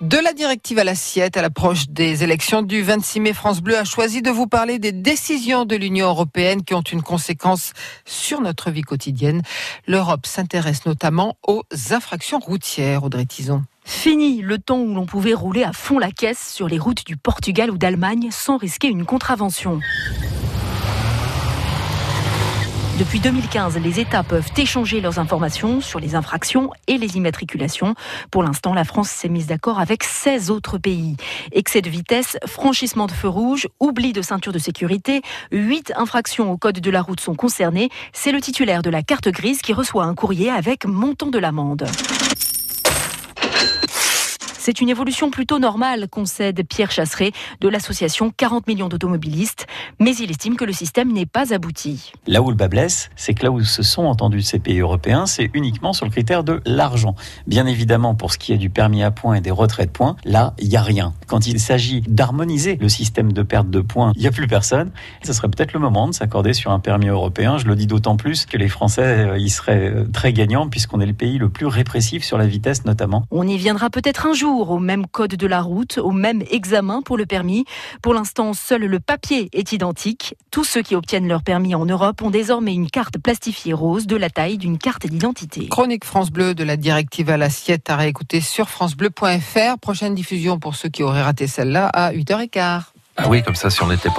De la directive à l'assiette à l'approche des élections du 26 mai, France Bleu a choisi de vous parler des décisions de l'Union européenne qui ont une conséquence sur notre vie quotidienne. L'Europe s'intéresse notamment aux infractions routières, Audrey Tison. Fini le temps où l'on pouvait rouler à fond la caisse sur les routes du Portugal ou d'Allemagne sans risquer une contravention. Depuis 2015, les États peuvent échanger leurs informations sur les infractions et les immatriculations. Pour l'instant, la France s'est mise d'accord avec 16 autres pays. Excès de vitesse, franchissement de feu rouge, oubli de ceinture de sécurité, 8 infractions au code de la route sont concernées. C'est le titulaire de la carte grise qui reçoit un courrier avec montant de l'amende. C'est une évolution plutôt normale, concède Pierre Chasseret de l'association 40 millions d'automobilistes, mais il estime que le système n'est pas abouti. Là où le bas blesse, c'est que là où se sont entendus ces pays européens, c'est uniquement sur le critère de l'argent. Bien évidemment, pour ce qui est du permis à points et des retraits de points, là, il n'y a rien. Quand il s'agit d'harmoniser le système de perte de points, il n'y a plus personne. Ce serait peut-être le moment de s'accorder sur un permis européen. Je le dis d'autant plus que les Français euh, y seraient euh, très gagnants puisqu'on est le pays le plus répressif sur la vitesse notamment. On y viendra peut-être un jour au même code de la route, au même examen pour le permis. Pour l'instant, seul le papier est identique. Tous ceux qui obtiennent leur permis en Europe ont désormais une carte plastifiée rose de la taille d'une carte d'identité. Chronique France Bleu de la directive à l'assiette à réécouter sur francebleu.fr. Prochaine diffusion pour ceux qui auraient raté celle-là à 8h15. Ah oui, comme ça, si on n'était pas